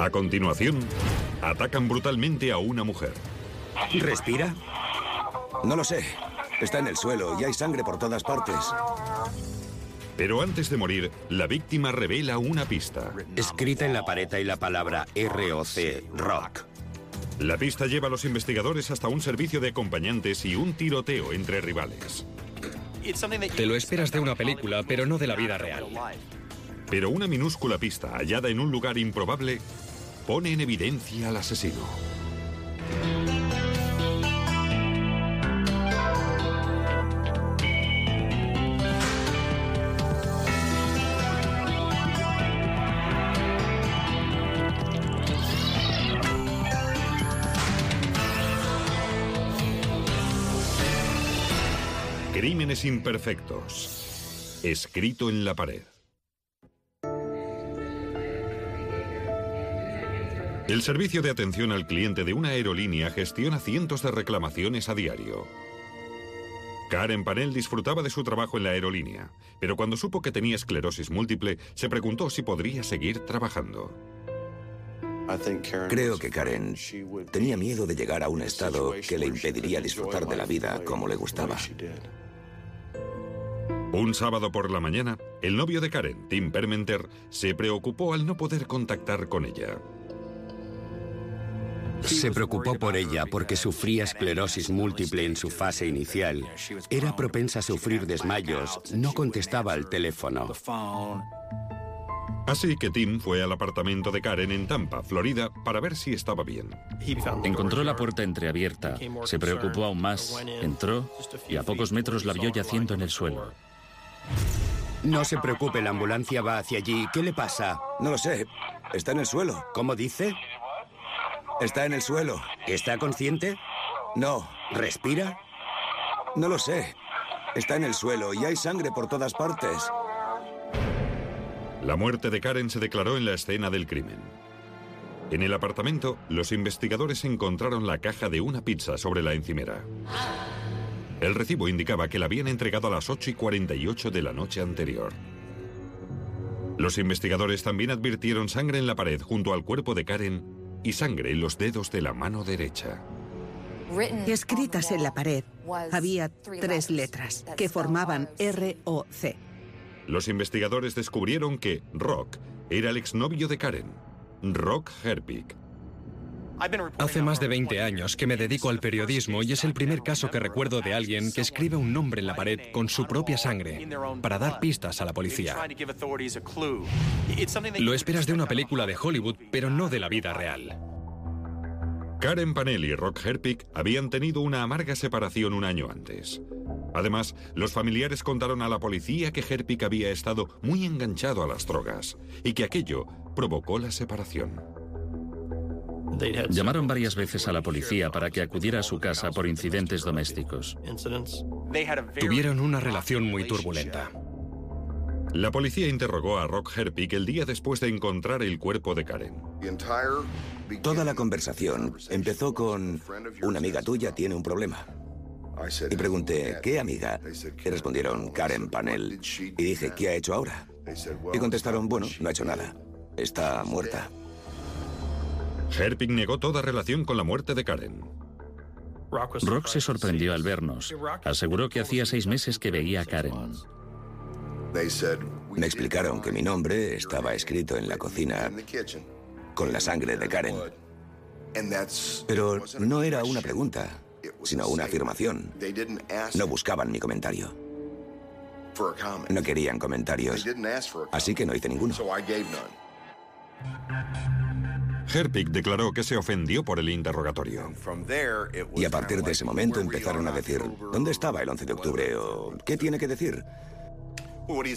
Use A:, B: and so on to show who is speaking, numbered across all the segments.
A: A continuación, atacan brutalmente a una mujer.
B: ¿Respira?
C: No lo sé. Está en el suelo y hay sangre por todas partes.
A: Pero antes de morir, la víctima revela una pista.
B: Escrita en la pared hay la palabra ROC, rock.
A: La pista lleva a los investigadores hasta un servicio de acompañantes y un tiroteo entre rivales.
D: Te lo esperas de una película, pero no de la vida real.
A: Pero una minúscula pista hallada en un lugar improbable pone en evidencia al asesino. Crímenes imperfectos. Escrito en la pared. El servicio de atención al cliente de una aerolínea gestiona cientos de reclamaciones a diario. Karen Panel disfrutaba de su trabajo en la aerolínea, pero cuando supo que tenía esclerosis múltiple, se preguntó si podría seguir trabajando.
C: Creo que Karen tenía miedo de llegar a un estado que le impediría disfrutar de la vida como le gustaba.
A: Un sábado por la mañana, el novio de Karen, Tim Permenter, se preocupó al no poder contactar con ella.
B: Se preocupó por ella porque sufría esclerosis múltiple en su fase inicial. Era propensa a sufrir desmayos. No contestaba al teléfono.
A: Así que Tim fue al apartamento de Karen en Tampa, Florida, para ver si estaba bien.
E: Encontró la puerta entreabierta, se preocupó aún más, entró y a pocos metros la vio yaciendo en el suelo.
B: No se preocupe, la ambulancia va hacia allí. ¿Qué le pasa?
C: No lo sé. Está en el suelo.
B: ¿Cómo dice?
C: Está en el suelo.
B: ¿Está consciente?
C: No.
B: ¿Respira?
C: No lo sé. Está en el suelo y hay sangre por todas partes.
A: La muerte de Karen se declaró en la escena del crimen. En el apartamento, los investigadores encontraron la caja de una pizza sobre la encimera. El recibo indicaba que la habían entregado a las 8 y 48 de la noche anterior. Los investigadores también advirtieron sangre en la pared junto al cuerpo de Karen y sangre en los dedos de la mano derecha.
F: Escritas en la pared había tres letras que formaban R-O-C.
A: Los investigadores descubrieron que Rock era el exnovio de Karen, Rock Herpig.
D: Hace más de 20 años que me dedico al periodismo y es el primer caso que recuerdo de alguien que escribe un nombre en la pared con su propia sangre para dar pistas a la policía. Lo esperas de una película de Hollywood, pero no de la vida real.
A: Karen Panel y Rock Herpig habían tenido una amarga separación un año antes. Además, los familiares contaron a la policía que Herpig había estado muy enganchado a las drogas y que aquello provocó la separación.
E: Llamaron varias veces a la policía para que acudiera a su casa por incidentes domésticos.
D: Tuvieron una relación muy turbulenta.
A: La policía interrogó a Rock Herpig el día después de encontrar el cuerpo de Karen.
C: Toda la conversación empezó con una amiga tuya tiene un problema. Y pregunté, ¿qué amiga? Y respondieron, Karen Panel. Y dije, ¿qué ha hecho ahora? Y contestaron, bueno, no ha hecho nada. Está muerta.
A: Herpig negó toda relación con la muerte de Karen.
E: Rock se sorprendió al vernos. Aseguró que hacía seis meses que veía a Karen.
C: Me explicaron que mi nombre estaba escrito en la cocina con la sangre de Karen. Pero no era una pregunta, sino una afirmación. No buscaban mi comentario. No querían comentarios, así que no hice ninguno.
A: Herpig declaró que se ofendió por el interrogatorio.
C: Y a partir de ese momento empezaron a decir, ¿dónde estaba el 11 de octubre? ¿O qué tiene que decir?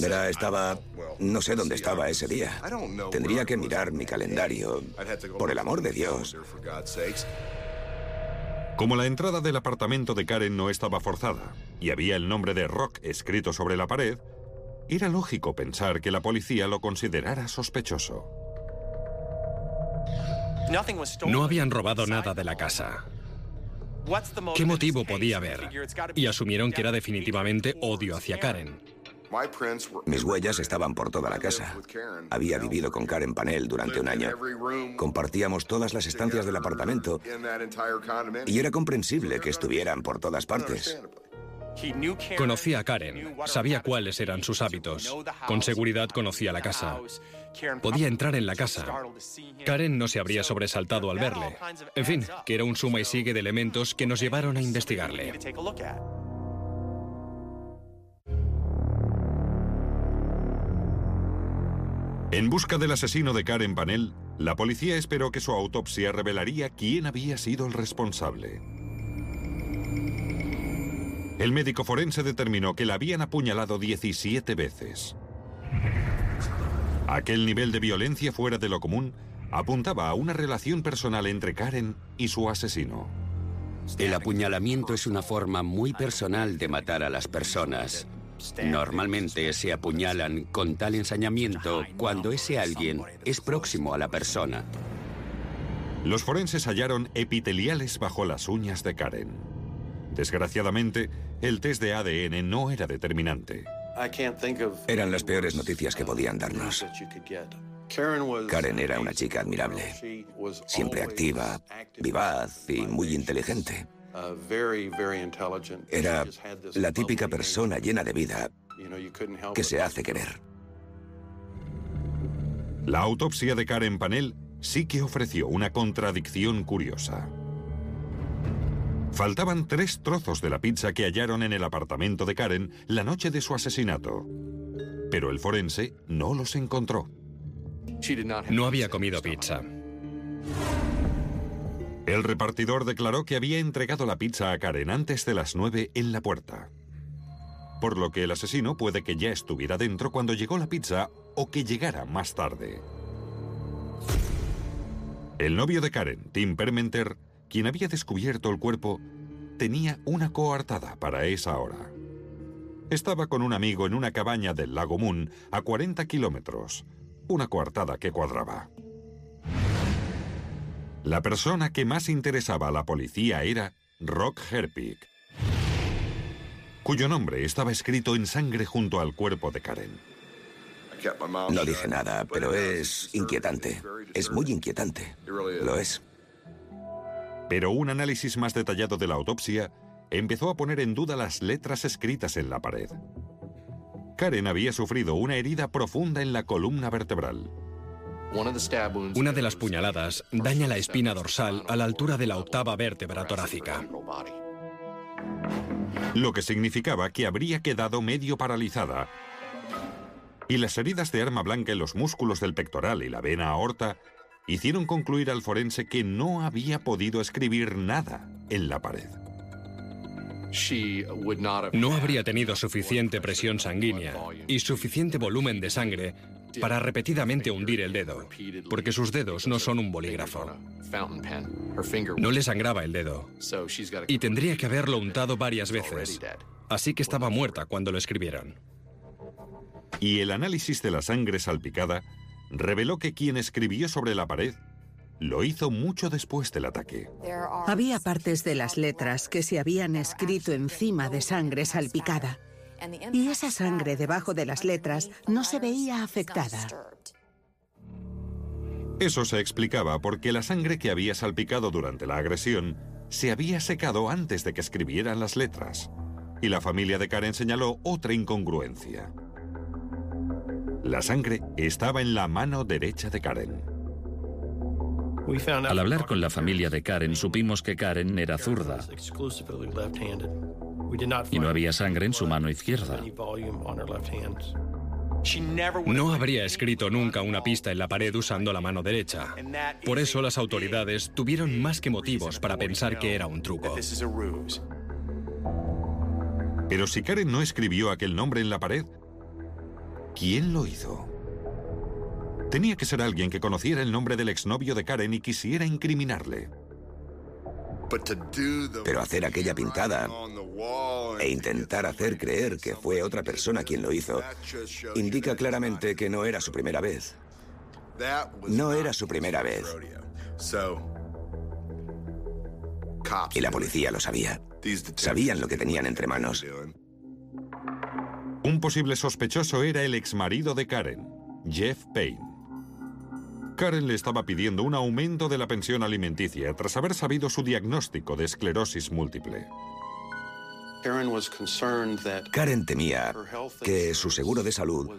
C: Verá, estaba... No sé dónde estaba ese día. Tendría que mirar mi calendario. Por el amor de Dios.
A: Como la entrada del apartamento de Karen no estaba forzada y había el nombre de Rock escrito sobre la pared, era lógico pensar que la policía lo considerara sospechoso.
D: No habían robado nada de la casa. ¿Qué motivo podía haber? Y asumieron que era definitivamente odio hacia Karen.
C: Mis huellas estaban por toda la casa. Había vivido con Karen Panel durante un año. Compartíamos todas las estancias del apartamento y era comprensible que estuvieran por todas partes.
D: Conocía a Karen, sabía cuáles eran sus hábitos. Con seguridad conocía la casa. Podía entrar en la casa. Karen no se habría sobresaltado al verle. En fin, que era un suma y sigue de elementos que nos llevaron a investigarle.
A: En busca del asesino de Karen Panel, la policía esperó que su autopsia revelaría quién había sido el responsable. El médico forense determinó que la habían apuñalado 17 veces. Aquel nivel de violencia fuera de lo común apuntaba a una relación personal entre Karen y su asesino.
B: El apuñalamiento es una forma muy personal de matar a las personas. Normalmente se apuñalan con tal ensañamiento cuando ese alguien es próximo a la persona.
A: Los forenses hallaron epiteliales bajo las uñas de Karen. Desgraciadamente, el test de ADN no era determinante.
C: Eran las peores noticias que podían darnos. Karen era una chica admirable, siempre activa, vivaz y muy inteligente. Era la típica persona llena de vida que se hace querer.
A: La autopsia de Karen Panel sí que ofreció una contradicción curiosa. Faltaban tres trozos de la pizza que hallaron en el apartamento de Karen la noche de su asesinato. Pero el forense no los encontró.
D: No había comido pizza.
A: El repartidor declaró que había entregado la pizza a Karen antes de las 9 en la puerta. Por lo que el asesino puede que ya estuviera dentro cuando llegó la pizza o que llegara más tarde. El novio de Karen, Tim Permenter, quien había descubierto el cuerpo, tenía una coartada para esa hora. Estaba con un amigo en una cabaña del lago Moon a 40 kilómetros, una coartada que cuadraba. La persona que más interesaba a la policía era Rock Herpig, cuyo nombre estaba escrito en sangre junto al cuerpo de Karen.
C: No dije nada, pero es inquietante. Es muy inquietante. Lo es.
A: Pero un análisis más detallado de la autopsia empezó a poner en duda las letras escritas en la pared. Karen había sufrido una herida profunda en la columna vertebral.
D: Una de las puñaladas daña la espina dorsal a la altura de la octava vértebra torácica.
A: Lo que significaba que habría quedado medio paralizada. Y las heridas de arma blanca en los músculos del pectoral y la vena aorta hicieron concluir al forense que no había podido escribir nada en la pared.
D: No habría tenido suficiente presión sanguínea y suficiente volumen de sangre para repetidamente hundir el dedo, porque sus dedos no son un bolígrafo. No le sangraba el dedo y tendría que haberlo untado varias veces, así que estaba muerta cuando lo escribieron.
A: Y el análisis de la sangre salpicada reveló que quien escribió sobre la pared lo hizo mucho después del ataque.
F: Había partes de las letras que se habían escrito encima de sangre salpicada y esa sangre debajo de las letras no se veía afectada.
A: Eso se explicaba porque la sangre que había salpicado durante la agresión se había secado antes de que escribieran las letras. Y la familia de Karen señaló otra incongruencia. La sangre estaba en la mano derecha de Karen.
E: Al hablar con la familia de Karen supimos que Karen era zurda y no había sangre en su mano izquierda.
D: No habría escrito nunca una pista en la pared usando la mano derecha. Por eso las autoridades tuvieron más que motivos para pensar que era un truco.
A: Pero si Karen no escribió aquel nombre en la pared, ¿quién lo hizo? Tenía que ser alguien que conociera el nombre del exnovio de Karen y quisiera incriminarle.
C: Pero hacer aquella pintada e intentar hacer creer que fue otra persona quien lo hizo indica claramente que no era su primera vez. No era su primera vez. Y la policía lo sabía. Sabían lo que tenían entre manos.
A: Un posible sospechoso era el exmarido de Karen, Jeff Payne. Karen le estaba pidiendo un aumento de la pensión alimenticia tras haber sabido su diagnóstico de esclerosis múltiple.
C: Karen temía que su seguro de salud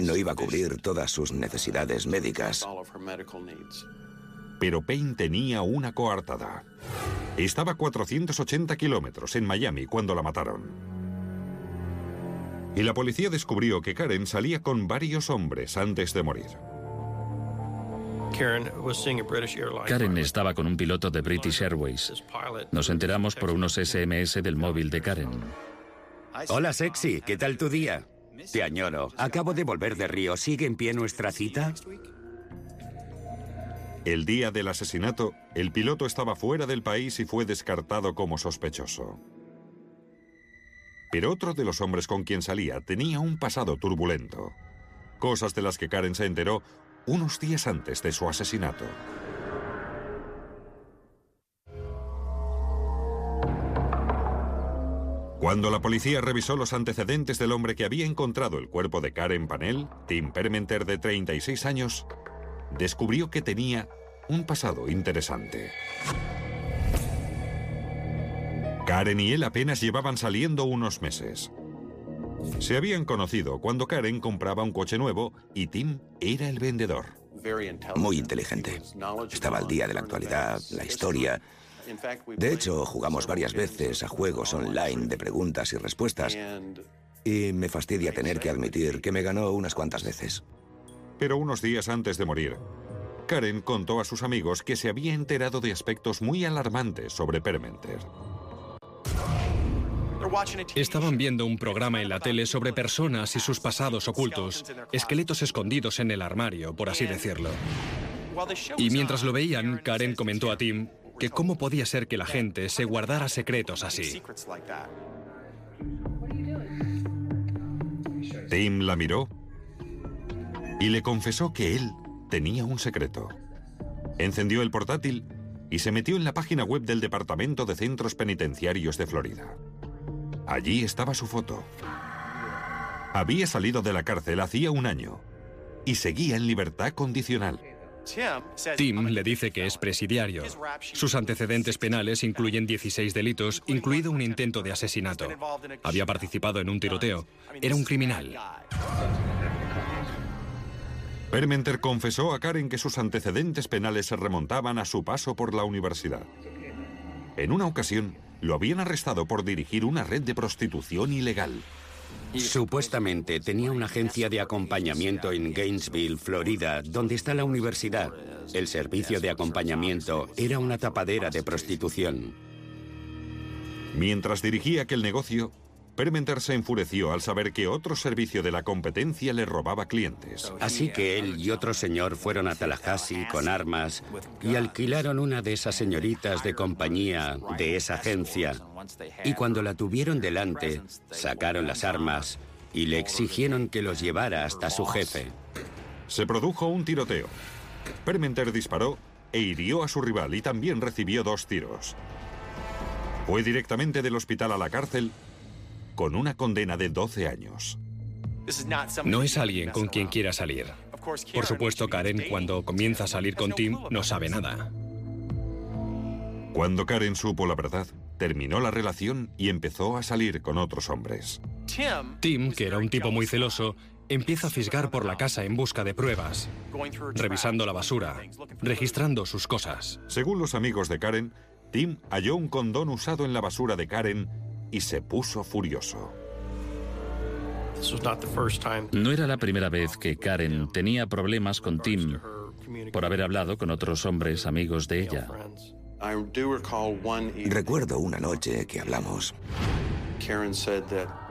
C: no iba a cubrir todas sus necesidades médicas.
A: Pero Payne tenía una coartada. Estaba a 480 kilómetros en Miami cuando la mataron. Y la policía descubrió que Karen salía con varios hombres antes de morir.
E: Karen estaba con un piloto de British Airways. Nos enteramos por unos SMS del móvil de Karen.
B: Hola, sexy, ¿qué tal tu día? Te añoro. Acabo de volver de Río. ¿Sigue en pie nuestra cita?
A: El día del asesinato, el piloto estaba fuera del país y fue descartado como sospechoso. Pero otro de los hombres con quien salía tenía un pasado turbulento. Cosas de las que Karen se enteró unos días antes de su asesinato. Cuando la policía revisó los antecedentes del hombre que había encontrado el cuerpo de Karen Panel, Tim Permenter de 36 años, descubrió que tenía un pasado interesante. Karen y él apenas llevaban saliendo unos meses. Se habían conocido cuando Karen compraba un coche nuevo y Tim era el vendedor.
C: Muy inteligente. Estaba al día de la actualidad, la historia. De hecho, jugamos varias veces a juegos online de preguntas y respuestas. Y me fastidia tener que admitir que me ganó unas cuantas veces.
A: Pero unos días antes de morir, Karen contó a sus amigos que se había enterado de aspectos muy alarmantes sobre Permenter.
D: Estaban viendo un programa en la tele sobre personas y sus pasados ocultos, esqueletos escondidos en el armario, por así decirlo. Y mientras lo veían, Karen comentó a Tim que cómo podía ser que la gente se guardara secretos así.
A: Tim la miró y le confesó que él tenía un secreto. Encendió el portátil y se metió en la página web del Departamento de Centros Penitenciarios de Florida. Allí estaba su foto. Había salido de la cárcel hacía un año y seguía en libertad condicional.
D: Tim le dice que es presidiario. Sus antecedentes penales incluyen 16 delitos, incluido un intento de asesinato. Había participado en un tiroteo. Era un criminal.
A: Permenter confesó a Karen que sus antecedentes penales se remontaban a su paso por la universidad. En una ocasión, lo habían arrestado por dirigir una red de prostitución ilegal.
B: Supuestamente tenía una agencia de acompañamiento en Gainesville, Florida, donde está la universidad. El servicio de acompañamiento era una tapadera de prostitución.
A: Mientras dirigía aquel negocio, Permenter se enfureció al saber que otro servicio de la competencia le robaba clientes.
B: Así que él y otro señor fueron a Tallahassee con armas y alquilaron una de esas señoritas de compañía de esa agencia. Y cuando la tuvieron delante, sacaron las armas y le exigieron que los llevara hasta su jefe.
A: Se produjo un tiroteo. Permenter disparó e hirió a su rival y también recibió dos tiros. Fue directamente del hospital a la cárcel con una condena de 12 años.
D: No es alguien con quien quiera salir. Por supuesto, Karen, cuando comienza a salir con Tim, no sabe nada.
A: Cuando Karen supo la verdad, terminó la relación y empezó a salir con otros hombres.
D: Tim, que era un tipo muy celoso, empieza a fisgar por la casa en busca de pruebas, revisando la basura, registrando sus cosas.
A: Según los amigos de Karen, Tim halló un condón usado en la basura de Karen y se puso furioso.
E: No era la primera vez que Karen tenía problemas con Tim por haber hablado con otros hombres amigos de ella.
C: Recuerdo una noche que hablamos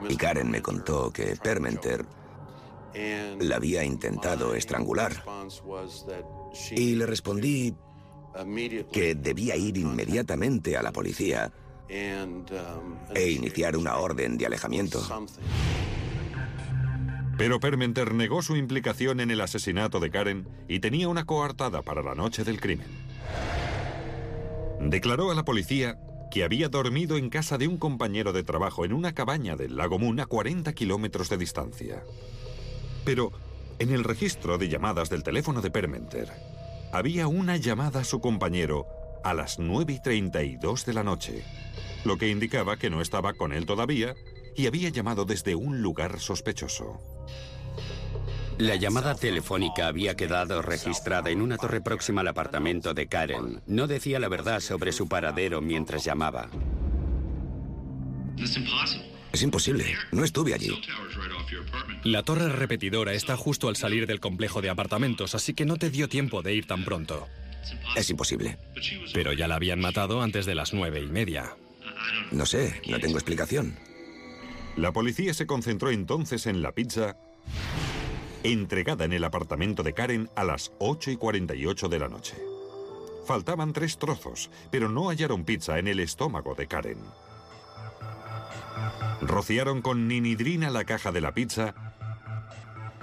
C: y Karen me contó que Permenter la había intentado estrangular y le respondí que debía ir inmediatamente a la policía e iniciar una orden de alejamiento.
A: Pero Permenter negó su implicación en el asesinato de Karen y tenía una coartada para la noche del crimen. Declaró a la policía que había dormido en casa de un compañero de trabajo en una cabaña del lago Moon a 40 kilómetros de distancia. Pero en el registro de llamadas del teléfono de Permenter, había una llamada a su compañero a las 9 y 32 de la noche, lo que indicaba que no estaba con él todavía y había llamado desde un lugar sospechoso.
B: La llamada telefónica había quedado registrada en una torre próxima al apartamento de Karen. No decía la verdad sobre su paradero mientras llamaba.
C: Es imposible. No estuve allí.
D: La torre repetidora está justo al salir del complejo de apartamentos, así que no te dio tiempo de ir tan pronto.
C: Es imposible.
D: Pero ya la habían matado antes de las nueve y media.
C: No sé, no tengo explicación.
A: La policía se concentró entonces en la pizza entregada en el apartamento de Karen a las 8 y 48 de la noche. Faltaban tres trozos, pero no hallaron pizza en el estómago de Karen. Rociaron con ninidrina la caja de la pizza,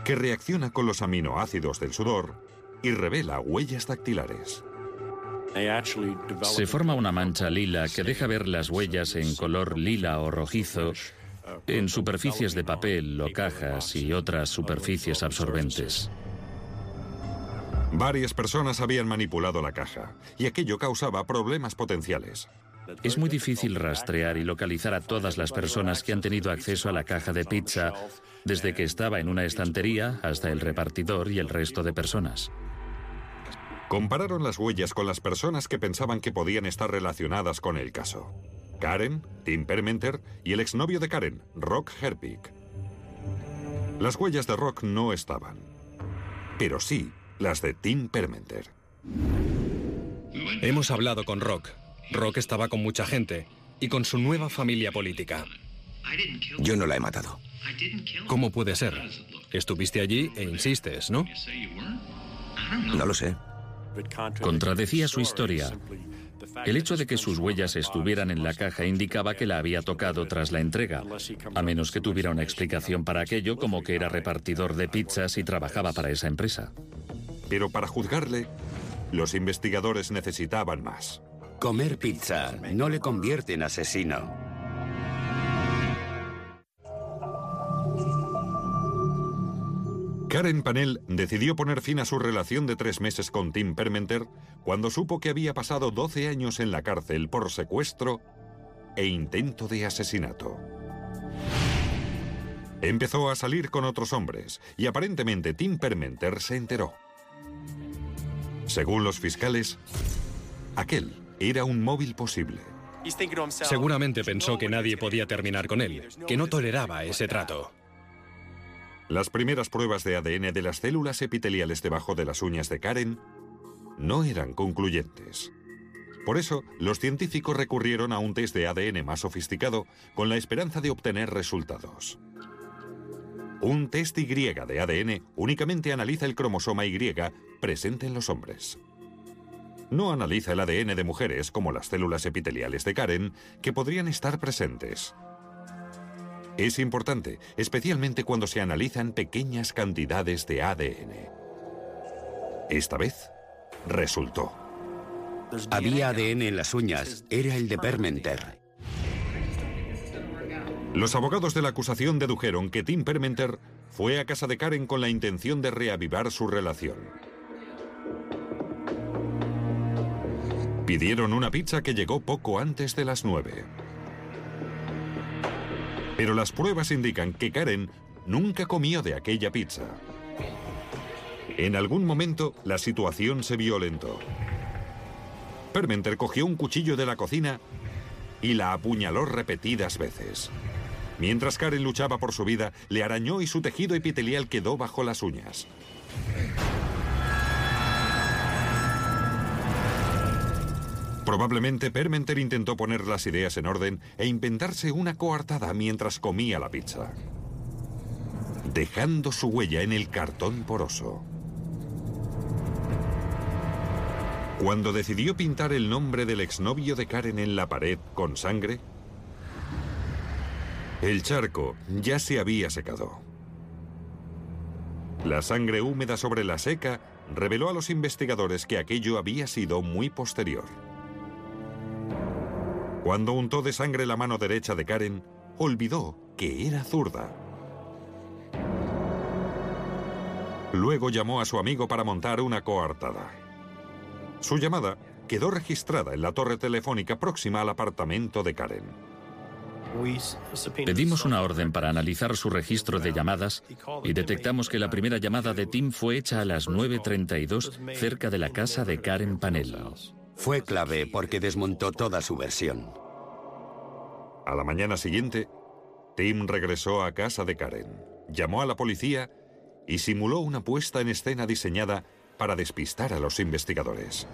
A: que reacciona con los aminoácidos del sudor y revela huellas dactilares.
E: Se forma una mancha lila que deja ver las huellas en color lila o rojizo en superficies de papel o cajas y otras superficies absorbentes.
A: Varias personas habían manipulado la caja y aquello causaba problemas potenciales.
E: Es muy difícil rastrear y localizar a todas las personas que han tenido acceso a la caja de pizza desde que estaba en una estantería hasta el repartidor y el resto de personas.
A: Compararon las huellas con las personas que pensaban que podían estar relacionadas con el caso. Karen, Tim Permenter y el exnovio de Karen, Rock Herpig. Las huellas de Rock no estaban, pero sí las de Tim Permenter.
D: Hemos hablado con Rock. Rock estaba con mucha gente y con su nueva familia política.
C: Yo no la he matado.
D: ¿Cómo puede ser? Estuviste allí e insistes, ¿no?
C: No lo sé.
E: Contradecía su historia. El hecho de que sus huellas estuvieran en la caja indicaba que la había tocado tras la entrega, a menos que tuviera una explicación para aquello como que era repartidor de pizzas y trabajaba para esa empresa.
A: Pero para juzgarle, los investigadores necesitaban más.
B: Comer pizza no le convierte en asesino.
A: Karen Panel decidió poner fin a su relación de tres meses con Tim Permenter cuando supo que había pasado 12 años en la cárcel por secuestro e intento de asesinato. Empezó a salir con otros hombres y aparentemente Tim Permenter se enteró. Según los fiscales, aquel era un móvil posible.
D: Seguramente pensó que nadie podía terminar con él, que no toleraba ese trato.
A: Las primeras pruebas de ADN de las células epiteliales debajo de las uñas de Karen no eran concluyentes. Por eso, los científicos recurrieron a un test de ADN más sofisticado con la esperanza de obtener resultados. Un test Y de ADN únicamente analiza el cromosoma Y presente en los hombres. No analiza el ADN de mujeres como las células epiteliales de Karen que podrían estar presentes. Es importante, especialmente cuando se analizan pequeñas cantidades de ADN. Esta vez, resultó.
B: Había ADN en las uñas. Era el de Permenter.
A: Los abogados de la acusación dedujeron que Tim Permenter fue a casa de Karen con la intención de reavivar su relación. Pidieron una pizza que llegó poco antes de las nueve. Pero las pruebas indican que Karen nunca comió de aquella pizza. En algún momento, la situación se violentó. Permenter cogió un cuchillo de la cocina y la apuñaló repetidas veces. Mientras Karen luchaba por su vida, le arañó y su tejido epitelial quedó bajo las uñas. Probablemente Permenter intentó poner las ideas en orden e inventarse una coartada mientras comía la pizza, dejando su huella en el cartón poroso. Cuando decidió pintar el nombre del exnovio de Karen en la pared con sangre, el charco ya se había secado. La sangre húmeda sobre la seca reveló a los investigadores que aquello había sido muy posterior. Cuando untó de sangre la mano derecha de Karen, olvidó que era zurda. Luego llamó a su amigo para montar una coartada. Su llamada quedó registrada en la torre telefónica próxima al apartamento de Karen.
E: Pedimos una orden para analizar su registro de llamadas y detectamos que la primera llamada de Tim fue hecha a las 9.32 cerca de la casa de Karen Panel.
B: Fue clave porque desmontó toda su versión.
A: A la mañana siguiente, Tim regresó a casa de Karen, llamó a la policía y simuló una puesta en escena diseñada para despistar a los investigadores.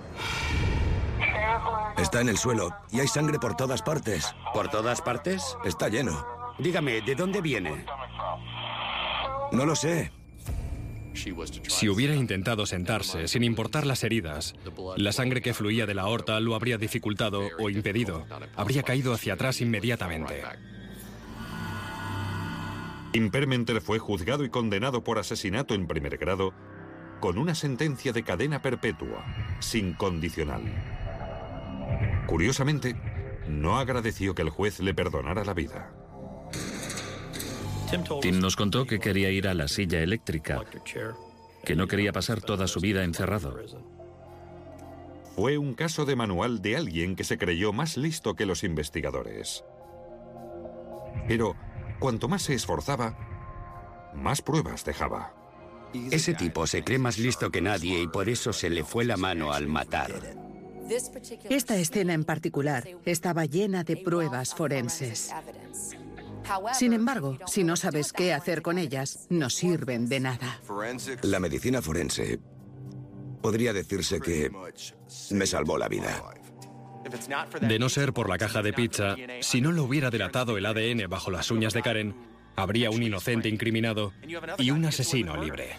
C: Está en el suelo y hay sangre por todas partes.
B: ¿Por todas partes?
C: Está lleno.
B: Dígame, ¿de dónde viene?
C: No lo sé.
D: Si hubiera intentado sentarse, sin importar las heridas, la sangre que fluía de la aorta lo habría dificultado o impedido. Habría caído hacia atrás inmediatamente.
A: Impermenter fue juzgado y condenado por asesinato en primer grado con una sentencia de cadena perpetua, sin condicional. Curiosamente, no agradeció que el juez le perdonara la vida.
E: Tim nos contó que quería ir a la silla eléctrica, que no quería pasar toda su vida encerrado.
A: Fue un caso de manual de alguien que se creyó más listo que los investigadores. Pero cuanto más se esforzaba, más pruebas dejaba.
B: Ese tipo se cree más listo que nadie y por eso se le fue la mano al matar.
F: Esta escena en particular estaba llena de pruebas forenses. Sin embargo, si no sabes qué hacer con ellas, no sirven de nada.
C: La medicina forense podría decirse que me salvó la vida.
D: De no ser por la caja de pizza, si no lo hubiera delatado el ADN bajo las uñas de Karen, habría un inocente incriminado y un asesino libre.